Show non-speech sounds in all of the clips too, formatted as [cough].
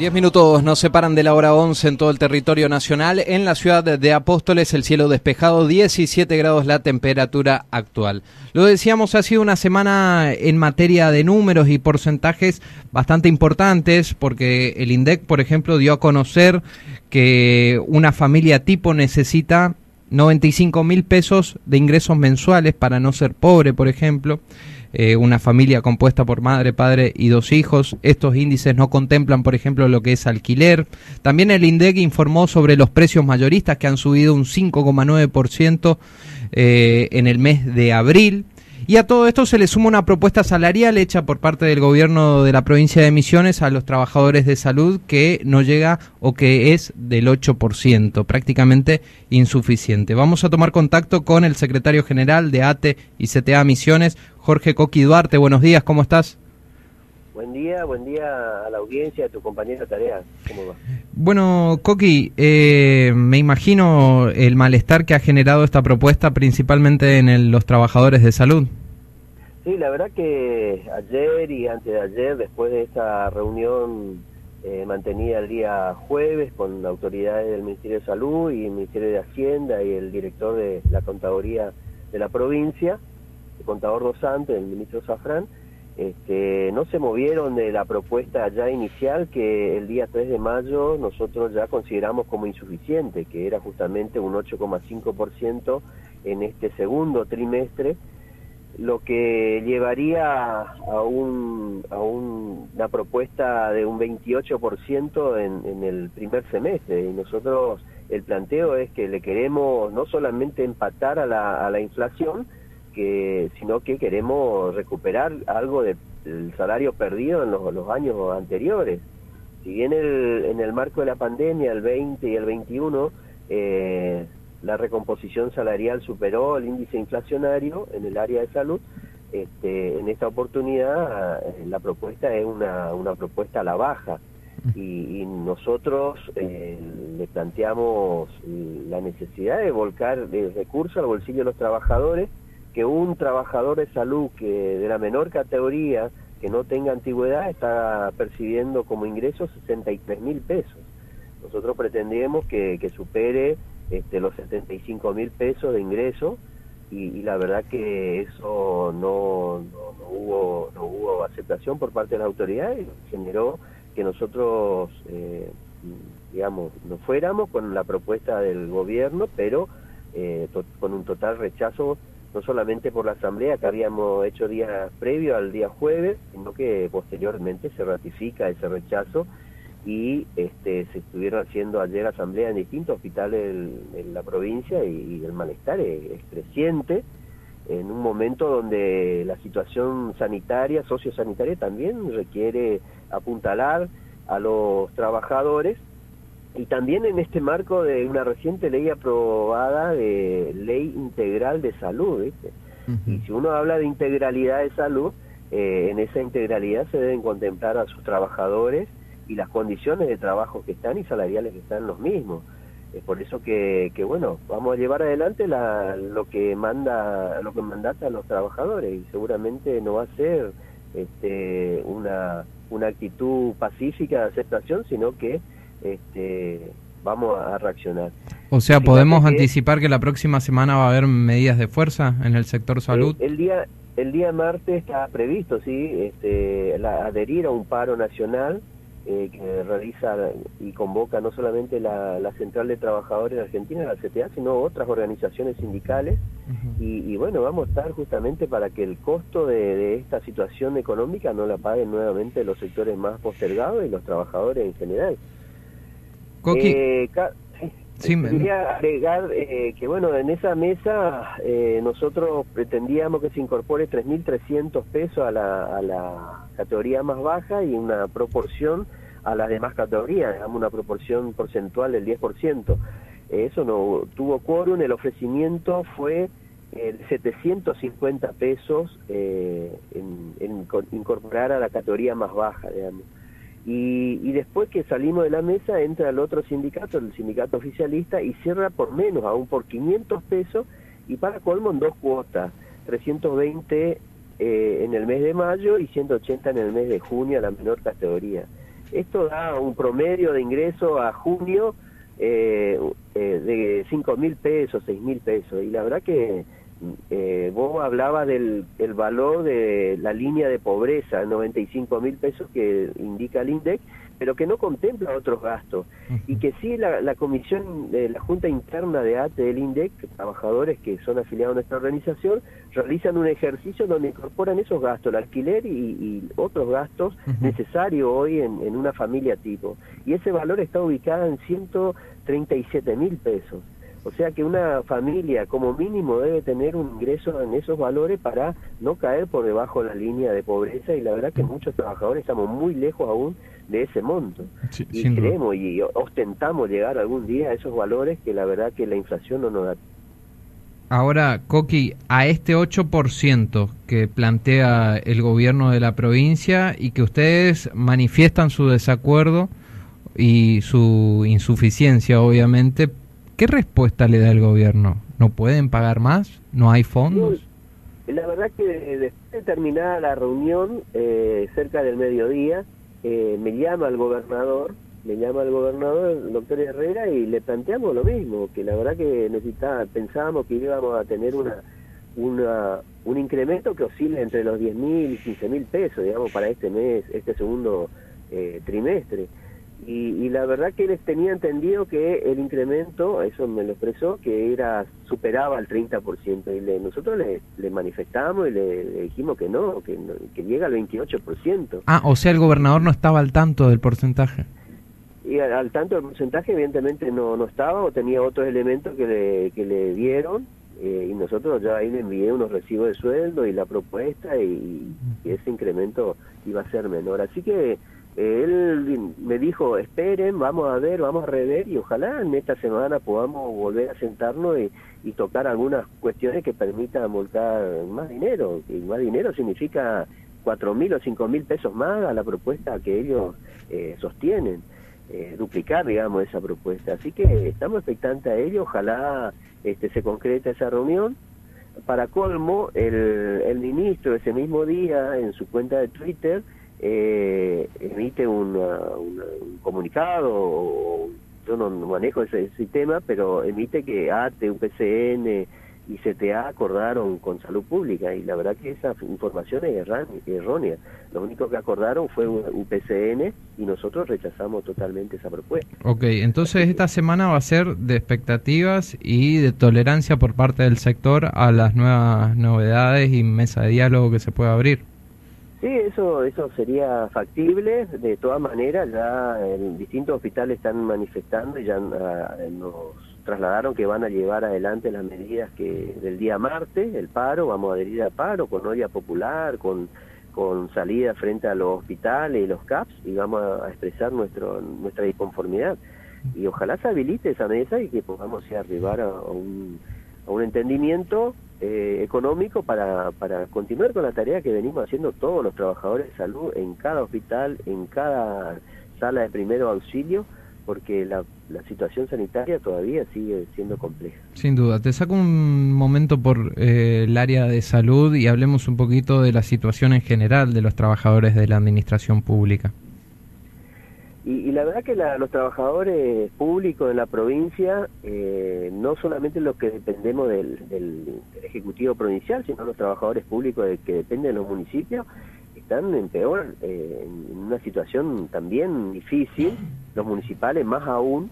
Diez minutos nos separan de la hora 11 en todo el territorio nacional. En la ciudad de Apóstoles el cielo despejado, 17 grados la temperatura actual. Lo decíamos, ha sido una semana en materia de números y porcentajes bastante importantes porque el INDEC, por ejemplo, dio a conocer que una familia tipo necesita 95 mil pesos de ingresos mensuales para no ser pobre, por ejemplo. Eh, una familia compuesta por madre, padre y dos hijos. Estos índices no contemplan, por ejemplo, lo que es alquiler. También el INDEC informó sobre los precios mayoristas que han subido un 5,9% eh, en el mes de abril. Y a todo esto se le suma una propuesta salarial hecha por parte del gobierno de la provincia de Misiones a los trabajadores de salud que no llega o que es del 8%, prácticamente insuficiente. Vamos a tomar contacto con el secretario general de ATE y CTA Misiones, Jorge Coqui Duarte. Buenos días, ¿cómo estás? Buen día, buen día a la audiencia, a tu compañera de tarea. ¿Cómo va? Bueno, Coqui, eh, me imagino el malestar que ha generado esta propuesta principalmente en el- los trabajadores de salud. Sí, la verdad que ayer y antes de ayer, después de esta reunión eh, mantenida el día jueves con autoridades del Ministerio de Salud y el Ministerio de Hacienda y el director de la Contaduría de la provincia, el contador Dos Santos, el ministro Zafrán, este, no se movieron de la propuesta ya inicial que el día 3 de mayo nosotros ya consideramos como insuficiente, que era justamente un 8,5% en este segundo trimestre, lo que llevaría a, un, a un- una propuesta de un 28% en, en el primer semestre. Y nosotros el planteo es que le queremos no solamente empatar a la, a la inflación, que, sino que queremos recuperar algo de- del salario perdido en los, los años anteriores. Si bien el- en el marco de la pandemia, el 20 y el 21, eh, la recomposición salarial superó el índice inflacionario en el área de salud, este, en esta oportunidad eh, la propuesta es una, una propuesta a la baja y, y nosotros eh, le planteamos la necesidad de volcar recursos al bolsillo de los trabajadores, que un trabajador de salud que de la menor categoría, que no tenga antigüedad, está percibiendo como ingreso 63 mil pesos. Nosotros pretendemos que, que supere este, los 75 mil pesos de ingreso y, la verdad que eso no, no, hubo, no hubo aceptación por parte de las autoridades y generó que nosotros, eh, digamos, no fuéramos con la propuesta del gobierno, pero eh, con un total rechazo, no solamente por la asamblea que habíamos hecho día previo al día jueves, sino que posteriormente se ratifica ese rechazo y este, se estuvieron haciendo ayer asamblea en distintos hospitales de la provincia y, y el malestar es, es creciente en un momento donde la situación sanitaria, sociosanitaria también requiere apuntalar a los trabajadores y también en este marco de una reciente ley aprobada de ley integral de salud. ¿viste? Y si uno habla de integralidad de salud, eh, en esa integralidad se deben contemplar a sus trabajadores y las condiciones de trabajo que están y salariales que están los mismos. Es por eso que, que bueno, vamos a llevar adelante la, lo que manda, lo que mandata a los trabajadores y seguramente no va a ser este, una, una actitud pacífica de aceptación, sino que este, vamos a reaccionar. O sea, ¿podemos que- anticipar que la próxima semana va a haber medidas de fuerza en el sector salud? Eh, El, día el día martes está previsto, sí, este, la- adherir a un paro nacional eh, que realiza y convoca no solamente la, Central de Trabajadores de Argentina, la CTA, sino otras organizaciones sindicales. y, bueno, vamos a estar justamente para que el costo de, esta situación económica no la paguen nuevamente los sectores más postergados y los trabajadores en general. Eh, Quería agregar eh, que, bueno, en esa mesa eh, nosotros pretendíamos que se incorpore 3.300 pesos a la, a la categoría más baja y una proporción a las demás categorías, digamos una proporción porcentual del 10%. eso no tuvo quórum, el ofrecimiento fue eh, 750 pesos eh, en, incorporar a la categoría más baja, digamos. Y, después que salimos de la mesa entra el otro sindicato, el sindicato oficialista, y cierra por menos, aún por 500 pesos, y para colmo en dos cuotas, 320 eh, en el mes de mayo y 180 en el mes de junio a la menor categoría. Esto da un promedio de ingreso a junio eh, eh, de 5 mil pesos, 6 mil pesos, y la verdad que eh, vos hablabas del el valor de la línea de pobreza, 95 mil pesos que indica el INDEC, pero que no contempla otros gastos. Y que sí la, la comisión, de la Junta Interna de ATE del INDEC, trabajadores que son afiliados a nuestra organización, realizan un ejercicio donde incorporan esos gastos, el alquiler y, otros gastos necesarios hoy en, en una familia tipo. Y ese valor está ubicado en 137 mil pesos. O sea que una familia como mínimo debe tener un ingreso en esos valores para no caer por debajo de la línea de pobreza y la verdad que muchos trabajadores estamos muy lejos aún de ese monto. y creemos y ostentamos llegar algún día a esos valores que la verdad que la inflación no nos da. Ahora, Coqui, a este 8% que plantea el gobierno de la provincia y que ustedes manifiestan su desacuerdo y su insuficiencia, obviamente, ¿Qué respuesta le da el gobierno? ¿No pueden pagar más? ¿No hay fondos? La verdad que después de terminada la reunión, eh, cerca del mediodía, eh, me llama el gobernador, me llama el gobernador, el doctor Herrera, y le planteamos lo mismo, que la verdad que necesitaba, pensábamos que íbamos a tener una, una un incremento que oscila entre los 10 mil y 15 mil pesos, digamos, para este mes, este segundo eh, trimestre. Y, la verdad que él tenía entendido que el incremento, eso me lo expresó, que era superaba el 30%. Y le, nosotros le, le manifestamos y le, dijimos que no, que, que llega al 28%. Ah, o sea, el gobernador no estaba al tanto del porcentaje. Y al, tanto del porcentaje, evidentemente no, no estaba o tenía otros elementos que le, que le dieron. Eh, y nosotros ya ahí le envié unos recibos de sueldo y la propuesta y, y ese incremento iba a ser menor. Así que él me dijo, esperen, vamos a ver, vamos a rever y ojalá en esta semana podamos volver a sentarnos y, tocar algunas cuestiones que permitan volcar más dinero. Y más dinero significa cuatro mil o cinco mil pesos más a la propuesta que ellos eh, sostienen. Eh, duplicar, digamos, esa propuesta. Así que estamos expectantes a ello, ojalá este, se concrete esa reunión. Para colmo, el ministro ese mismo día en su cuenta de Twitter eh, emite un comunicado, yo no manejo ese sistema, pero emite que ATE, UPCN y CTA acordaron con salud pública y la verdad que esa información es errónea. Lo único que acordaron fue UPCN y nosotros rechazamos totalmente esa propuesta. Ok, entonces esta semana va a ser de expectativas y de tolerancia por parte del sector a las nuevas novedades y mesa de diálogo que se pueda abrir. Sí, eso, eso sería factible. De todas maneras, ya en distintos hospitales están manifestando y ya ah, nos trasladaron que van a llevar adelante las medidas que del día martes, el paro, vamos a adherir al paro con olla popular, con, con salida frente a los hospitales y los CAPS y vamos a expresar nuestro, nuestra disconformidad. Y ojalá se habilite esa mesa y que podamos arribar a un a un entendimiento eh, económico para, para continuar con la tarea que venimos haciendo todos los trabajadores de salud en cada hospital, en cada sala de primero auxilio, porque la, la situación sanitaria todavía sigue siendo compleja. Sin duda. Te saco un momento por eh, el área de salud y hablemos un poquito de la situación en general de los trabajadores de la administración pública. Y, la verdad que los trabajadores públicos de la provincia, eh, no solamente los que dependemos del, Ejecutivo Provincial, sino los trabajadores públicos que dependen de los municipios, están en peor, eh, en una situación también difícil, los municipales más aún,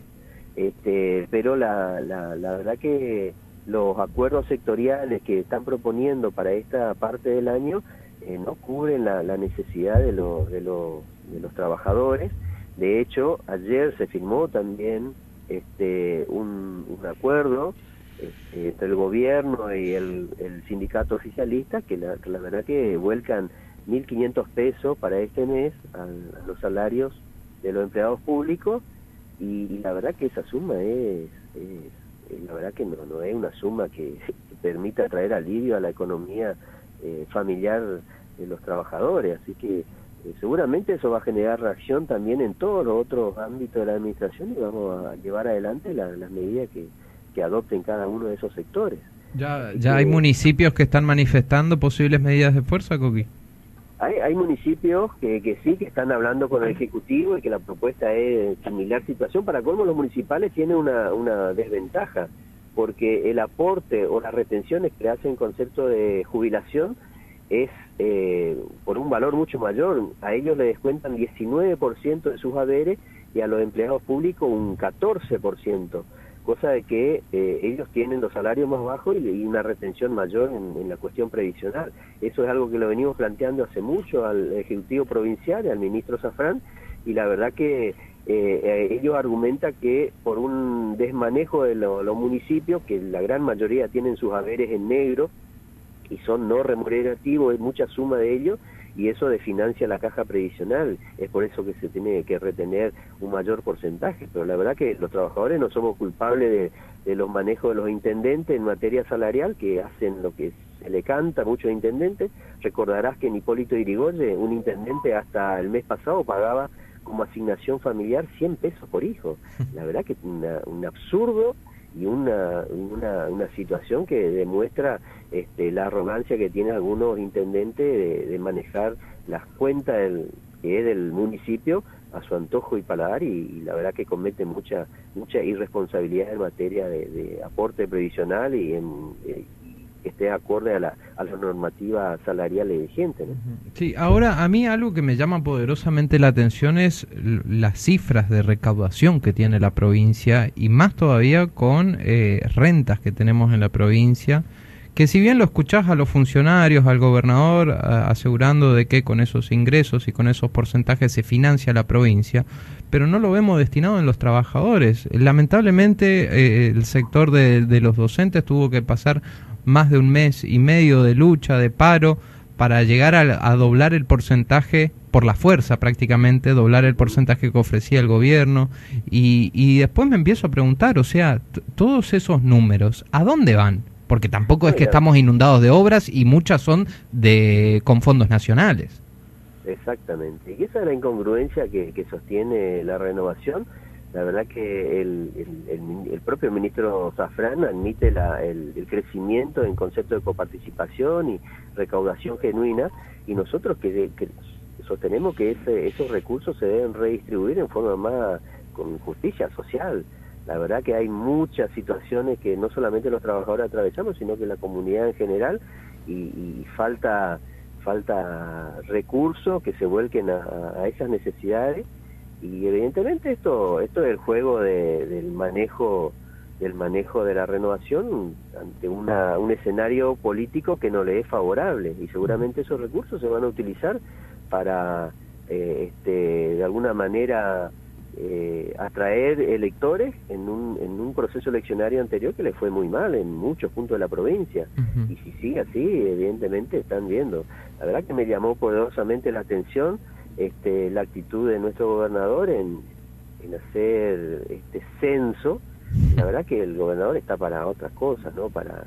este, pero la, la, la verdad que los acuerdos sectoriales que están proponiendo para esta parte del año eh, no cubren la, la necesidad de, los de, los de los trabajadores. De hecho, ayer se firmó también este, un, acuerdo este, entre el gobierno y el, sindicato oficialista que la, verdad que vuelcan 1.500 pesos para este mes a, a, los salarios de los empleados públicos y, la verdad que esa suma es, la verdad que no, no es una suma que, [laughs] permita traer alivio a la economía eh, familiar de los trabajadores, así que eh, seguramente eso va a generar reacción también en todos los otros ámbitos de la administración y vamos a llevar adelante la, las medidas que, que adopten cada uno de esos sectores. ¿Ya, ya hay municipios que están manifestando posibles medidas de fuerza, Coqui? Hay, hay municipios que, que sí, que están hablando con el Ejecutivo y que la propuesta es similar situación. Para colmo, los municipales tienen una, una desventaja, porque el aporte o las retenciones que hacen concepto de jubilación es eh, por un valor mucho mayor. A ellos le descuentan 19% de sus haberes y a los empleados públicos un 14% cosa de que eh, ellos tienen los salarios más bajos y, una retención mayor en, la cuestión previsional. Eso es algo que lo venimos planteando hace mucho al Ejecutivo Provincial y al ministro Zafrán, y la verdad que eh, ellos argumentan que por un desmanejo de los lo municipios, que la gran mayoría tienen sus haberes en negro y son no remunerativos, hay mucha suma de ellos, y eso desfinancia la caja previsional. Es por eso que se tiene que retener un mayor porcentaje. Pero la verdad que los trabajadores no somos culpables de, de los manejos de los intendentes en materia salarial, que hacen lo que se le canta a muchos intendentes. Recordarás que en Hipólito Irigoyen, un intendente hasta el mes pasado pagaba como asignación familiar 100 pesos por hijo. [laughs] La verdad que es un absurdo y una, una, una situación que demuestra este, la arrogancia que tienen algunos intendentes de, de manejar las cuentas del, que es del municipio a su antojo y paladar y, la verdad que cometen mucha mucha irresponsabilidad en materia de, de aporte previsional y en, eh, esté acorde a la, a la normativa salarial vigente. ¿no? Sí, ahora a mí algo que me llama poderosamente la atención es las cifras de recaudación que tiene la provincia y más todavía con eh, rentas que tenemos en la provincia que si bien lo escuchás a los funcionarios, al gobernador, asegurando de que con esos ingresos y con esos porcentajes se financia la provincia, pero no lo vemos destinado en los trabajadores. Lamentablemente eh, el sector de los docentes tuvo que pasar más de un mes y medio de lucha, de paro, para llegar a, a, doblar el porcentaje por la fuerza prácticamente, doblar el porcentaje que ofrecía el gobierno. Y, y después me empiezo a preguntar, o sea, todos esos números, ¿a dónde van? Porque tampoco es que estamos inundados de obras y muchas son de con fondos nacionales. Exactamente. Y esa es la incongruencia que, que sostiene la renovación la verdad que el, el, propio ministro Zafrán admite la, el, crecimiento en concepto de coparticipación y recaudación genuina y nosotros que, que sostenemos que ese, esos recursos se deben redistribuir en forma más con justicia social. La verdad que hay muchas situaciones que no solamente los trabajadores atravesamos, sino que la comunidad en general y, y falta falta recursos que se vuelquen a esas necesidades y evidentemente esto esto es el juego de, del manejo del manejo de la renovación ante una, un escenario político que no le es favorable y seguramente esos recursos se van a utilizar para eh, este, de alguna manera eh, atraer electores en un, en un proceso eleccionario anterior que le fue muy mal en muchos puntos de la provincia uh -huh. y si sigue así evidentemente están viendo la verdad que me llamó poderosamente la atención este, la actitud de nuestro gobernador en, en hacer este censo. La verdad que el gobernador está para otras cosas, ¿no? Para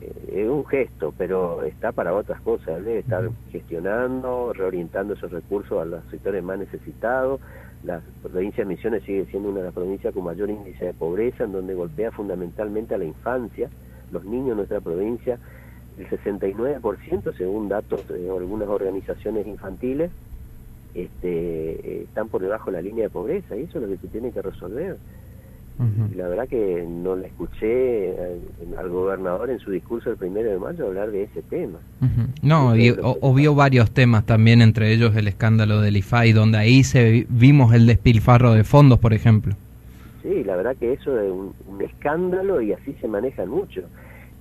eh, es un gesto, pero está para otras cosas. Debe estar gestionando, reorientando esos recursos a los sectores más necesitados. La provincia de Misiones sigue siendo una de las provincias con mayor índice de pobreza, en donde golpea fundamentalmente a la infancia, los niños de nuestra provincia, el 69% según datos de algunas organizaciones infantiles, este, están por debajo de la línea de pobreza y eso es lo que se tiene que resolver. Y la verdad que no la escuché eh, al gobernador en su discurso el primero de mayo hablar de ese tema. No, obvio varios temas también, entre ellos el escándalo del IFAI, donde ahí se vimos el despilfarro de fondos, por ejemplo. Sí, la verdad que eso es un, escándalo y así se manejan mucho.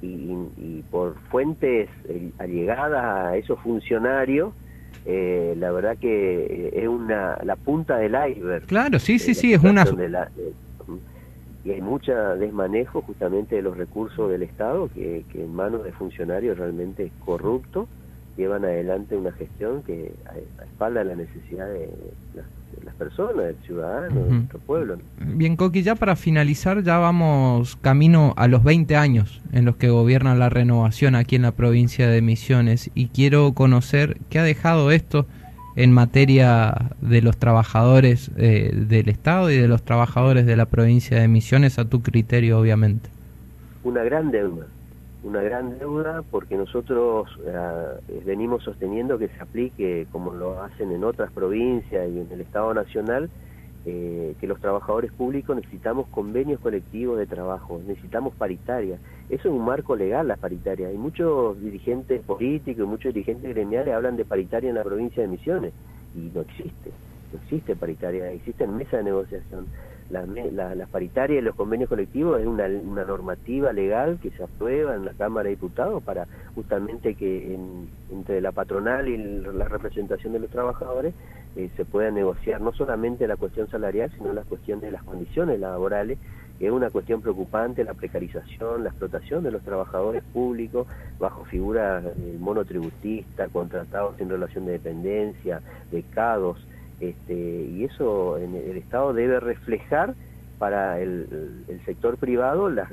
Y, por fuentes eh, allegadas a esos funcionarios, eh, la verdad que es una la punta del iceberg. Claro, sí, sí, sí, es una y hay mucha desmanejo justamente de los recursos del Estado que, en manos de funcionarios realmente corruptos llevan adelante una gestión que a, espalda de la necesidad de las, personas, del ciudadano, de nuestro pueblo. Bien, Coqui, ya para finalizar, ya vamos camino a los 20 años en los que gobierna la renovación aquí en la provincia de Misiones y quiero conocer qué ha dejado esto en materia de los trabajadores eh, del Estado y de los trabajadores de la provincia de Misiones, a tu criterio, obviamente? Una gran deuda, una gran deuda porque nosotros eh, venimos sosteniendo que se aplique, como lo hacen en otras provincias y en el Estado Nacional, eh, que los trabajadores públicos necesitamos convenios colectivos de trabajo, necesitamos paritaria. Eso es un marco legal, la paritaria. Hay muchos dirigentes políticos y muchos dirigentes gremiales hablan de paritaria en la provincia de Misiones y no existe, no existe paritaria, existen mesas de negociación. Las la, paritarias y los convenios colectivos es una, una, normativa legal que se aprueba en la Cámara de Diputados para justamente que entre la patronal y la representación de los trabajadores eh, se pueda negociar no solamente la cuestión salarial, sino la cuestión de las condiciones laborales, que es una cuestión preocupante, la precarización, la explotación de los trabajadores públicos bajo figuras eh, monotributistas, contratados en relación de dependencia, becados, este, y eso en el Estado debe reflejar para el, sector privado las,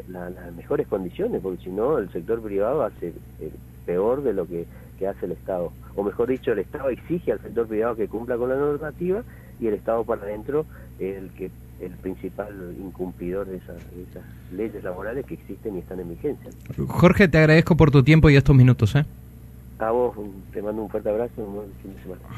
mejores condiciones, porque si no el sector privado hace eh, peor de lo que que hace el Estado. O mejor dicho, el Estado exige al sector privado que cumpla con la normativa y el Estado para adentro es el que el principal incumplidor de esas, de esas leyes laborales que existen y están en vigencia. Jorge, te agradezco por tu tiempo y estos minutos. ¿eh? A vos, te mando un fuerte abrazo.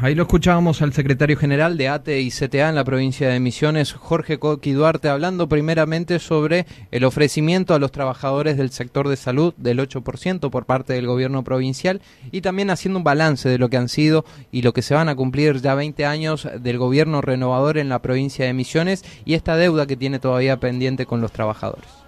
Ahí lo escuchábamos al secretario general de ATE y CTA en la provincia de Misiones, Jorge Coqui Duarte, hablando primeramente sobre el ofrecimiento a los trabajadores del sector de salud del 8% por parte del gobierno provincial y también haciendo un balance de lo que han sido y lo que se van a cumplir ya 20 años del gobierno renovador en la provincia de Misiones y esta deuda que tiene todavía pendiente con los trabajadores.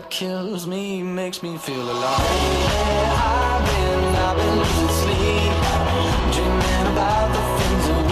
Kills me, makes me feel alive. I've been, I've been losing sleep, dreaming about the things